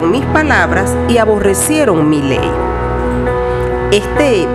mis palabras y aborrecieron mi ley. Este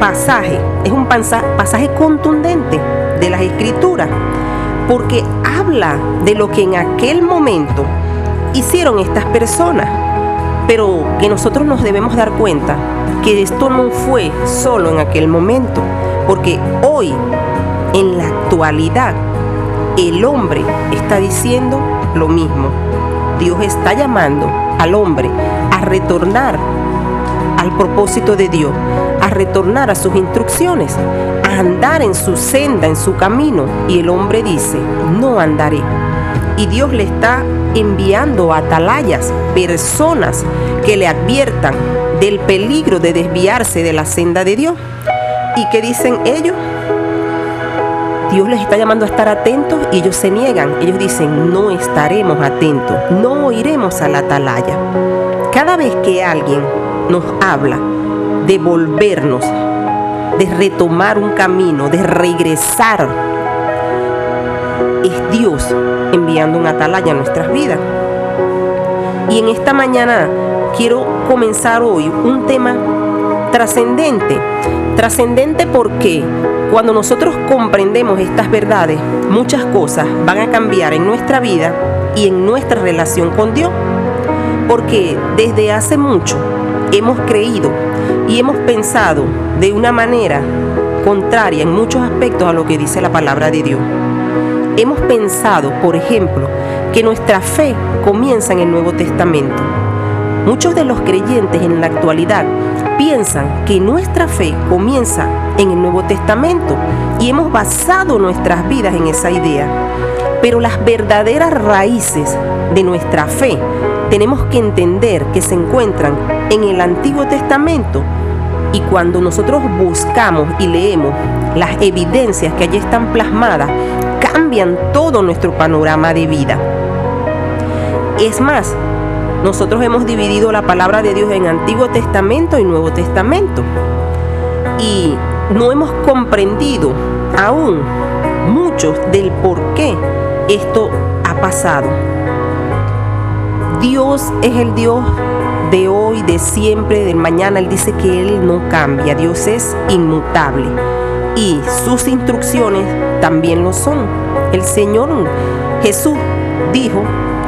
pasaje es un pasaje contundente de las escrituras porque habla de lo que en aquel momento hicieron estas personas, pero que nosotros nos debemos dar cuenta que esto no fue solo en aquel momento, porque hoy, en la actualidad, el hombre está diciendo lo mismo. Dios está llamando al hombre a retornar al propósito de Dios, a retornar a sus instrucciones, a andar en su senda, en su camino. Y el hombre dice, no andaré. Y Dios le está enviando atalayas, personas que le adviertan del peligro de desviarse de la senda de Dios. ¿Y qué dicen ellos? Dios les está llamando a estar atentos y ellos se niegan. Ellos dicen, no estaremos atentos, no oiremos a la atalaya. Cada vez que alguien nos habla de volvernos, de retomar un camino, de regresar, es Dios enviando un atalaya a nuestras vidas. Y en esta mañana quiero comenzar hoy un tema trascendente. Trascendente porque cuando nosotros comprendemos estas verdades, muchas cosas van a cambiar en nuestra vida y en nuestra relación con Dios. Porque desde hace mucho hemos creído y hemos pensado de una manera contraria en muchos aspectos a lo que dice la palabra de Dios. Hemos pensado, por ejemplo, que nuestra fe comienza en el Nuevo Testamento. Muchos de los creyentes en la actualidad piensan que nuestra fe comienza en el Nuevo Testamento y hemos basado nuestras vidas en esa idea. Pero las verdaderas raíces de nuestra fe tenemos que entender que se encuentran en el Antiguo Testamento y cuando nosotros buscamos y leemos las evidencias que allí están plasmadas, cambian todo nuestro panorama de vida. Es más, nosotros hemos dividido la palabra de Dios en Antiguo Testamento y Nuevo Testamento. Y no hemos comprendido aún muchos del por qué esto ha pasado. Dios es el Dios de hoy, de siempre, del mañana. Él dice que Él no cambia. Dios es inmutable. Y sus instrucciones también lo son. El Señor Jesús dijo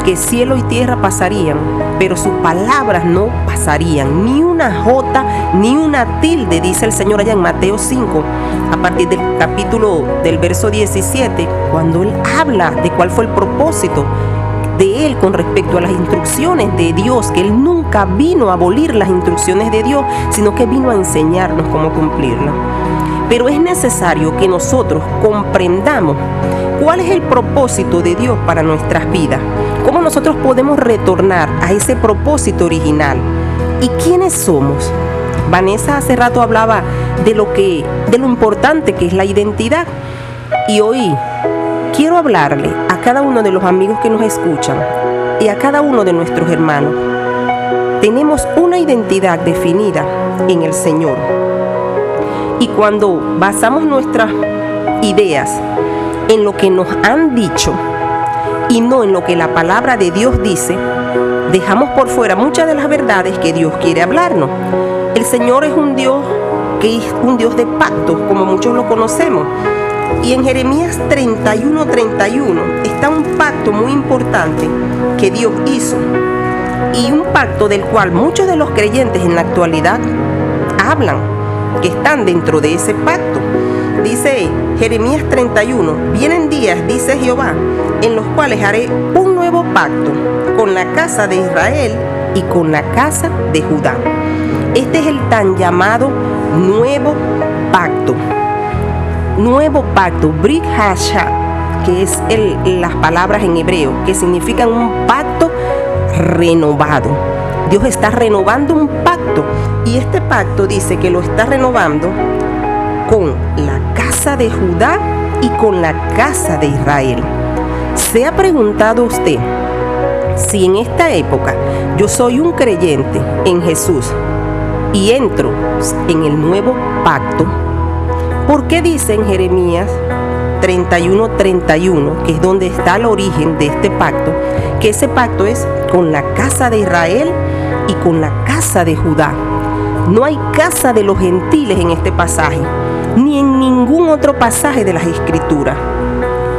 que cielo y tierra pasarían, pero sus palabras no pasarían. Ni una jota, ni una tilde, dice el Señor allá en Mateo 5, a partir del capítulo del verso 17, cuando Él habla de cuál fue el propósito de Él con respecto a las instrucciones de Dios, que Él nunca vino a abolir las instrucciones de Dios, sino que vino a enseñarnos cómo cumplirlas. Pero es necesario que nosotros comprendamos cuál es el propósito de Dios para nuestras vidas, cómo nosotros podemos retornar a ese propósito original y quiénes somos. Vanessa hace rato hablaba de lo que de lo importante que es la identidad y hoy quiero hablarle a cada uno de los amigos que nos escuchan y a cada uno de nuestros hermanos. Tenemos una identidad definida en el Señor. Y cuando basamos nuestras ideas en lo que nos han dicho y no en lo que la palabra de Dios dice, dejamos por fuera muchas de las verdades que Dios quiere hablarnos. El Señor es un Dios que es un Dios de pactos, como muchos lo conocemos. Y en Jeremías 31, 31 está un pacto muy importante que Dios hizo. Y un pacto del cual muchos de los creyentes en la actualidad hablan, que están dentro de ese pacto. Dice Jeremías 31, vienen días, dice Jehová, en los cuales haré un nuevo pacto con la casa de Israel y con la casa de Judá. Este es el tan llamado nuevo pacto nuevo pacto, Brit que es el, las palabras en hebreo, que significan un pacto renovado. Dios está renovando un pacto y este pacto dice que lo está renovando con la casa de Judá y con la casa de Israel. ¿Se ha preguntado usted si en esta época yo soy un creyente en Jesús y entro en el nuevo pacto? ¿Por qué dice en Jeremías 31, 31, que es donde está el origen de este pacto, que ese pacto es con la casa de Israel y con la casa de Judá. No hay casa de los gentiles en este pasaje, ni en ningún otro pasaje de las escrituras.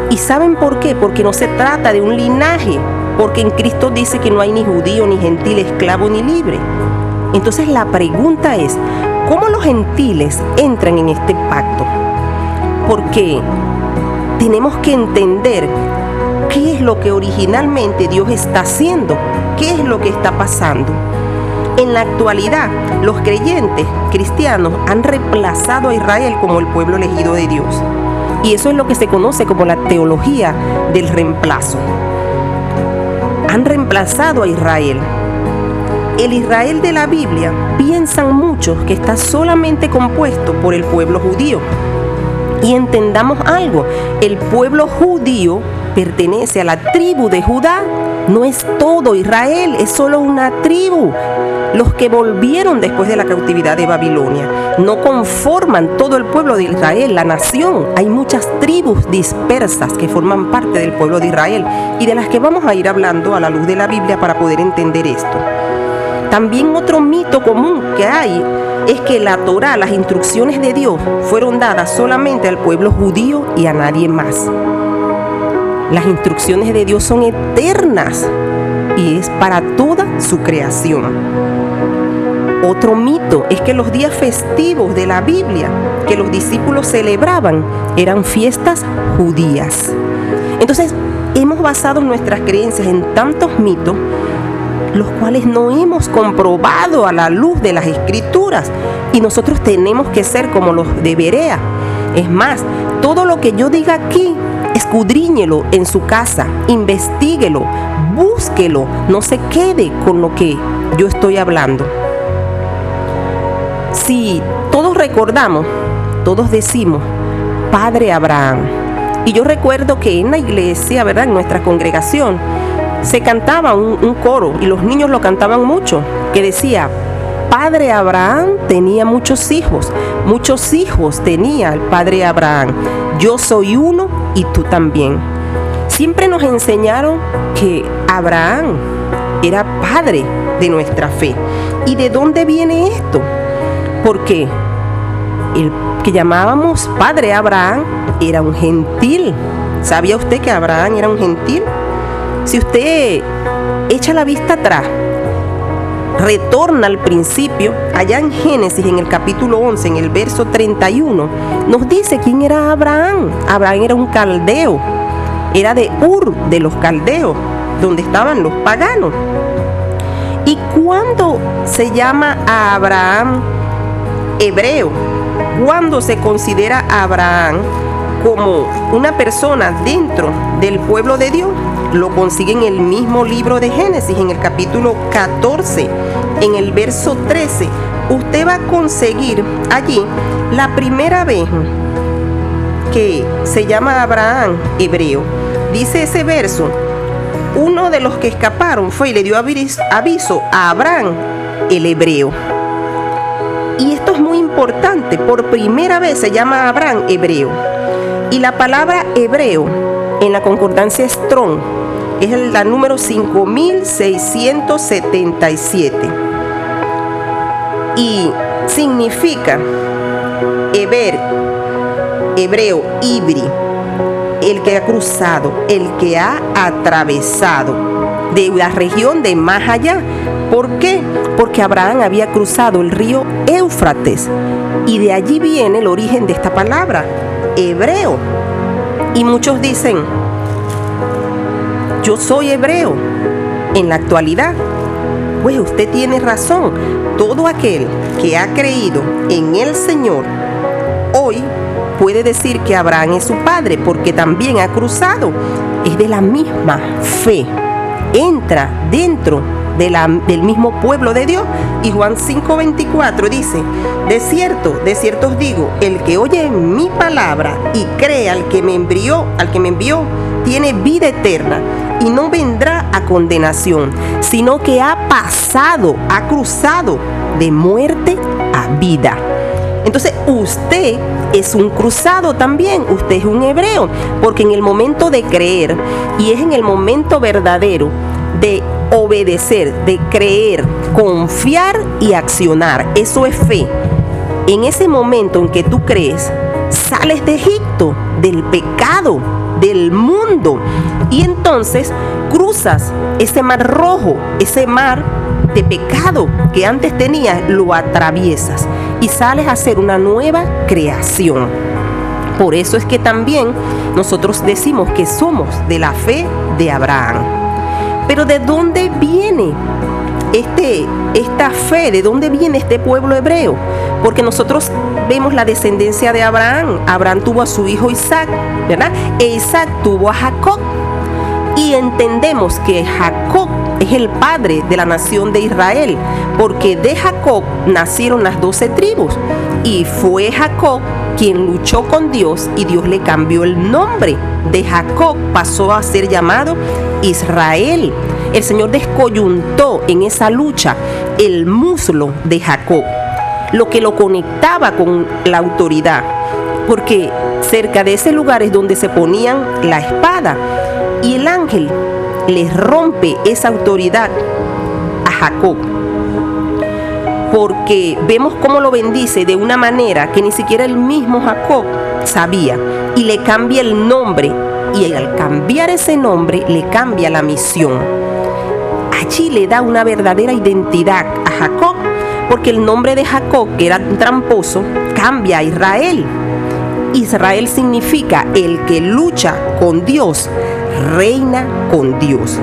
¿Y saben por qué? Porque no se trata de un linaje, porque en Cristo dice que no hay ni judío, ni gentil, esclavo, ni libre. Entonces la pregunta es, ¿cómo los gentiles entran en este pacto? Porque tenemos que entender qué es lo que originalmente Dios está haciendo, qué es lo que está pasando. En la actualidad, los creyentes cristianos han reemplazado a Israel como el pueblo elegido de Dios. Y eso es lo que se conoce como la teología del reemplazo. Han reemplazado a Israel. El Israel de la Biblia piensan muchos que está solamente compuesto por el pueblo judío. Y entendamos algo, el pueblo judío pertenece a la tribu de Judá. No es todo Israel, es solo una tribu. Los que volvieron después de la cautividad de Babilonia no conforman todo el pueblo de Israel, la nación. Hay muchas tribus dispersas que forman parte del pueblo de Israel y de las que vamos a ir hablando a la luz de la Biblia para poder entender esto. También otro mito común que hay es que la Torah, las instrucciones de Dios, fueron dadas solamente al pueblo judío y a nadie más. Las instrucciones de Dios son eternas y es para toda su creación. Otro mito es que los días festivos de la Biblia que los discípulos celebraban eran fiestas judías. Entonces, hemos basado nuestras creencias en tantos mitos, los cuales no hemos comprobado a la luz de las escrituras. Y nosotros tenemos que ser como los de Berea. Es más, todo lo que yo diga aquí escudriñelo en su casa, investiguelo, búsquelo, no se quede con lo que yo estoy hablando. Si todos recordamos, todos decimos, Padre Abraham. Y yo recuerdo que en la iglesia, ¿verdad? En nuestra congregación, se cantaba un, un coro y los niños lo cantaban mucho, que decía, Padre Abraham tenía muchos hijos, muchos hijos tenía el Padre Abraham. Yo soy uno y tú también. Siempre nos enseñaron que Abraham era padre de nuestra fe. ¿Y de dónde viene esto? Porque el que llamábamos padre Abraham era un gentil. ¿Sabía usted que Abraham era un gentil? Si usted echa la vista atrás, retorna al principio, allá en Génesis, en el capítulo 11, en el verso 31, nos dice quién era Abraham. Abraham era un caldeo, era de Ur, de los caldeos, donde estaban los paganos. ¿Y cuándo se llama a Abraham hebreo? ¿Cuándo se considera a Abraham como una persona dentro del pueblo de Dios? Lo consigue en el mismo libro de Génesis, en el capítulo 14, en el verso 13. Usted va a conseguir allí la primera vez que se llama Abraham hebreo. Dice ese verso, uno de los que escaparon fue y le dio aviso a Abraham el hebreo. Y esto es muy importante, por primera vez se llama Abraham hebreo. Y la palabra hebreo en la concordancia Strong es la número 5677. Y significa Heber, hebreo, ibri, el que ha cruzado, el que ha atravesado de la región de más allá. ¿Por qué? Porque Abraham había cruzado el río Éufrates y de allí viene el origen de esta palabra, hebreo. Y muchos dicen, yo soy hebreo. En la actualidad, pues usted tiene razón. Todo aquel que ha creído en el Señor hoy puede decir que Abraham es su padre porque también ha cruzado. Es de la misma fe. Entra dentro de la, del mismo pueblo de Dios. Y Juan 5:24 dice, de cierto, de cierto os digo, el que oye mi palabra y cree al que me envió, al que me envió, tiene vida eterna y no vendrá a condenación, sino que ha pasado, ha cruzado de muerte a vida. Entonces usted es un cruzado también, usted es un hebreo, porque en el momento de creer y es en el momento verdadero de obedecer, de creer, confiar y accionar. Eso es fe. En ese momento en que tú crees, sales de Egipto, del pecado, del mundo. Y entonces cruzas ese mar rojo, ese mar de pecado que antes tenías, lo atraviesas y sales a hacer una nueva creación. Por eso es que también nosotros decimos que somos de la fe de Abraham. Pero ¿de dónde viene este, esta fe? ¿De dónde viene este pueblo hebreo? Porque nosotros vemos la descendencia de Abraham. Abraham tuvo a su hijo Isaac, ¿verdad? E Isaac tuvo a Jacob. Y entendemos que Jacob es el padre de la nación de Israel, porque de Jacob nacieron las doce tribus. Y fue Jacob quien luchó con Dios y Dios le cambió el nombre. De Jacob pasó a ser llamado Israel. El Señor descoyuntó en esa lucha el muslo de Jacob, lo que lo conectaba con la autoridad, porque cerca de ese lugar es donde se ponían la espada y el ángel les rompe esa autoridad a Jacob porque vemos cómo lo bendice de una manera que ni siquiera el mismo Jacob sabía y le cambia el nombre y al cambiar ese nombre le cambia la misión. Allí le da una verdadera identidad a Jacob porque el nombre de Jacob, que era tramposo, cambia a Israel. Israel significa el que lucha con Dios, reina con Dios.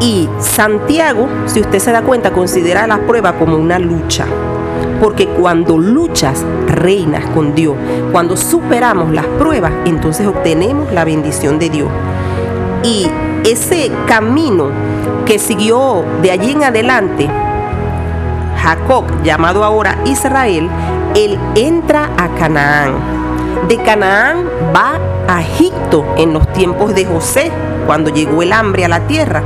Y Santiago, si usted se da cuenta, considera la prueba como una lucha. Porque cuando luchas, reinas con Dios. Cuando superamos las pruebas, entonces obtenemos la bendición de Dios. Y ese camino que siguió de allí en adelante, Jacob, llamado ahora Israel, él entra a Canaán. De Canaán va a Egipto en los tiempos de José, cuando llegó el hambre a la tierra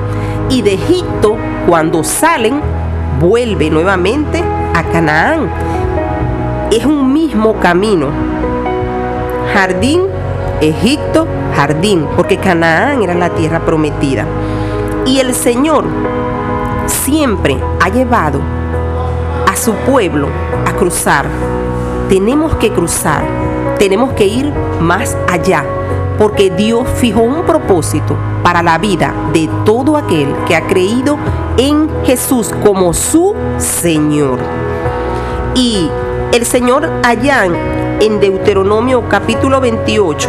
y de Egipto, cuando salen, vuelve nuevamente a Canaán. Es un mismo camino. Jardín, Egipto, jardín, porque Canaán era la tierra prometida. Y el Señor siempre ha llevado a su pueblo a cruzar. Tenemos que cruzar, tenemos que ir más allá porque Dios fijó un propósito para la vida de todo aquel que ha creído en Jesús como su Señor. Y el Señor allá en Deuteronomio capítulo 28,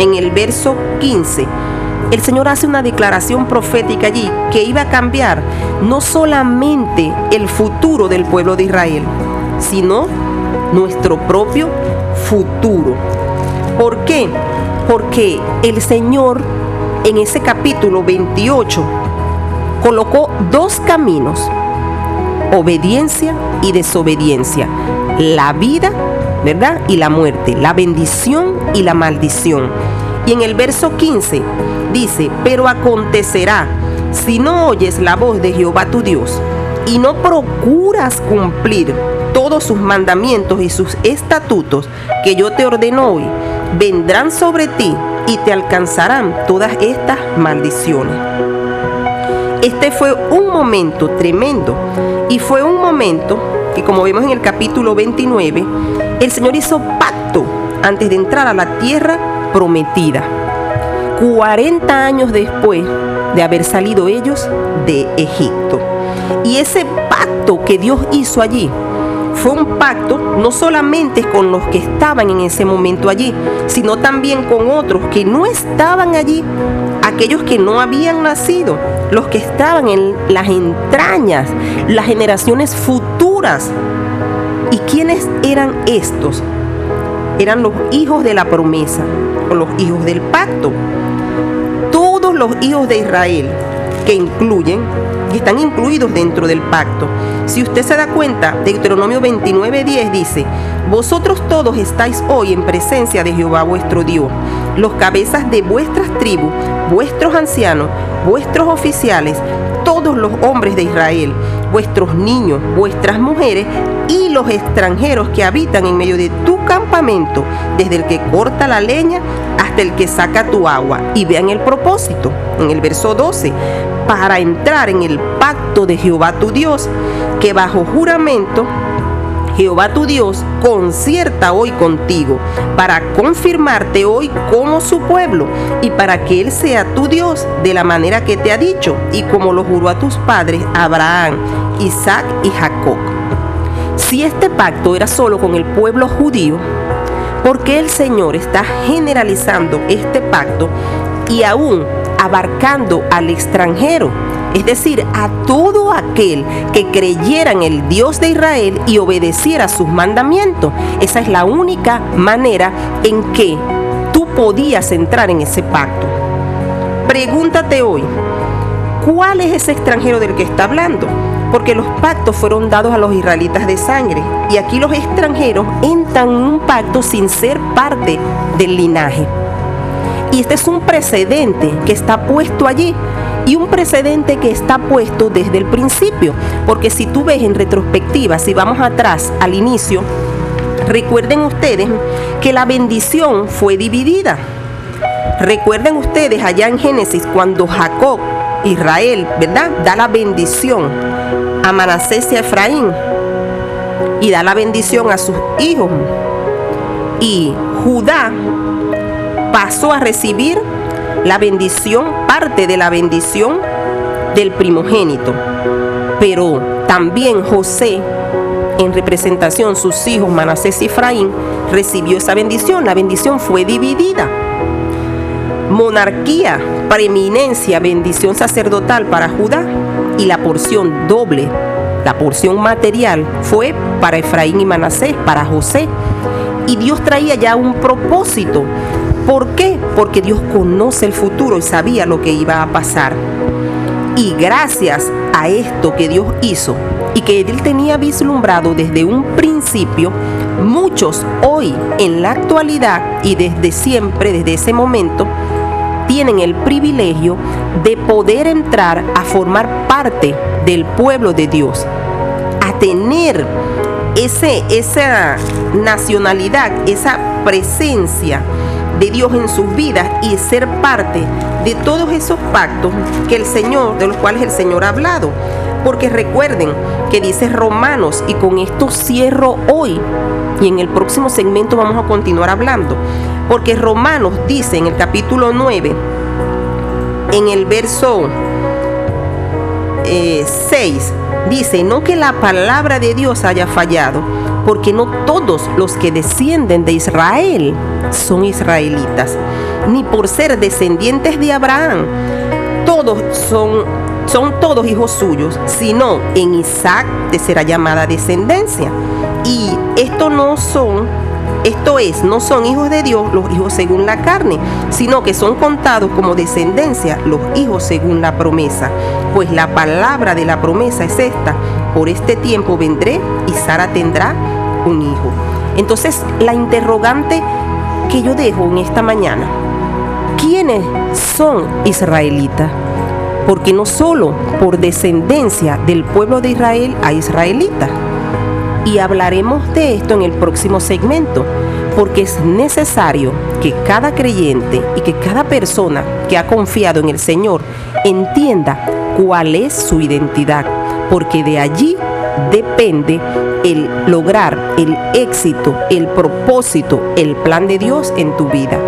en el verso 15, el Señor hace una declaración profética allí que iba a cambiar no solamente el futuro del pueblo de Israel, sino nuestro propio futuro. ¿Por qué? Porque el Señor en ese capítulo 28 colocó dos caminos, obediencia y desobediencia, la vida, ¿verdad? Y la muerte, la bendición y la maldición. Y en el verso 15 dice, pero acontecerá, si no oyes la voz de Jehová tu Dios y no procuras cumplir todos sus mandamientos y sus estatutos que yo te ordeno hoy, vendrán sobre ti y te alcanzarán todas estas maldiciones. Este fue un momento tremendo y fue un momento que como vemos en el capítulo 29, el Señor hizo pacto antes de entrar a la tierra prometida. 40 años después de haber salido ellos de Egipto. Y ese pacto que Dios hizo allí fue un pacto no solamente con los que estaban en ese momento allí, sino también con otros que no estaban allí, aquellos que no habían nacido, los que estaban en las entrañas, las generaciones futuras. ¿Y quiénes eran estos? Eran los hijos de la promesa o los hijos del pacto. Todos los hijos de Israel que incluyen y están incluidos dentro del pacto. Si usted se da cuenta, Deuteronomio 29:10 dice, Vosotros todos estáis hoy en presencia de Jehová vuestro Dios, los cabezas de vuestras tribus, vuestros ancianos, vuestros oficiales, todos los hombres de Israel, vuestros niños, vuestras mujeres y los extranjeros que habitan en medio de tu campamento, desde el que corta la leña hasta el que saca tu agua. Y vean el propósito en el verso 12, para entrar en el pacto de Jehová tu Dios, que bajo juramento Jehová tu Dios concierta hoy contigo para confirmarte hoy como su pueblo y para que Él sea tu Dios de la manera que te ha dicho y como lo juró a tus padres Abraham, Isaac y Jacob. Si este pacto era solo con el pueblo judío, ¿por qué el Señor está generalizando este pacto y aún abarcando al extranjero? es decir, a todo aquel que creyera en el Dios de Israel y obedeciera sus mandamientos. Esa es la única manera en que tú podías entrar en ese pacto. Pregúntate hoy, ¿cuál es ese extranjero del que está hablando? Porque los pactos fueron dados a los israelitas de sangre y aquí los extranjeros entran en un pacto sin ser parte del linaje. Y este es un precedente que está puesto allí y un precedente que está puesto desde el principio, porque si tú ves en retrospectiva, si vamos atrás al inicio, recuerden ustedes que la bendición fue dividida. Recuerden ustedes allá en Génesis cuando Jacob, Israel, ¿verdad? Da la bendición a Manasés y a Efraín y da la bendición a sus hijos. Y Judá pasó a recibir la bendición, parte de la bendición del primogénito. Pero también José, en representación sus hijos Manasés y Efraín, recibió esa bendición. La bendición fue dividida. Monarquía, preeminencia, bendición sacerdotal para Judá y la porción doble, la porción material fue para Efraín y Manasés, para José. Y Dios traía ya un propósito ¿Por qué? Porque Dios conoce el futuro y sabía lo que iba a pasar. Y gracias a esto que Dios hizo y que Él tenía vislumbrado desde un principio, muchos hoy en la actualidad y desde siempre, desde ese momento, tienen el privilegio de poder entrar a formar parte del pueblo de Dios, a tener ese, esa nacionalidad, esa presencia de Dios en sus vidas y ser parte de todos esos pactos que el Señor, de los cuales el Señor ha hablado. Porque recuerden que dice Romanos, y con esto cierro hoy, y en el próximo segmento vamos a continuar hablando, porque Romanos dice en el capítulo 9, en el verso 6, eh, dice, no que la palabra de Dios haya fallado, porque no todos los que descienden de Israel son israelitas, ni por ser descendientes de Abraham, todos son, son todos hijos suyos, sino en Isaac te será llamada descendencia. Y esto no son esto es, no son hijos de Dios los hijos según la carne, sino que son contados como descendencia los hijos según la promesa. Pues la palabra de la promesa es esta, por este tiempo vendré y Sara tendrá un hijo. Entonces, la interrogante que yo dejo en esta mañana, ¿quiénes son israelitas? Porque no solo por descendencia del pueblo de Israel a israelitas. Y hablaremos de esto en el próximo segmento, porque es necesario que cada creyente y que cada persona que ha confiado en el Señor entienda cuál es su identidad, porque de allí depende el lograr el éxito, el propósito, el plan de Dios en tu vida.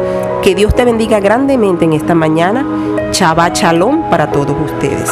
Que Dios te bendiga grandemente en esta mañana. Chava Chalón para todos ustedes.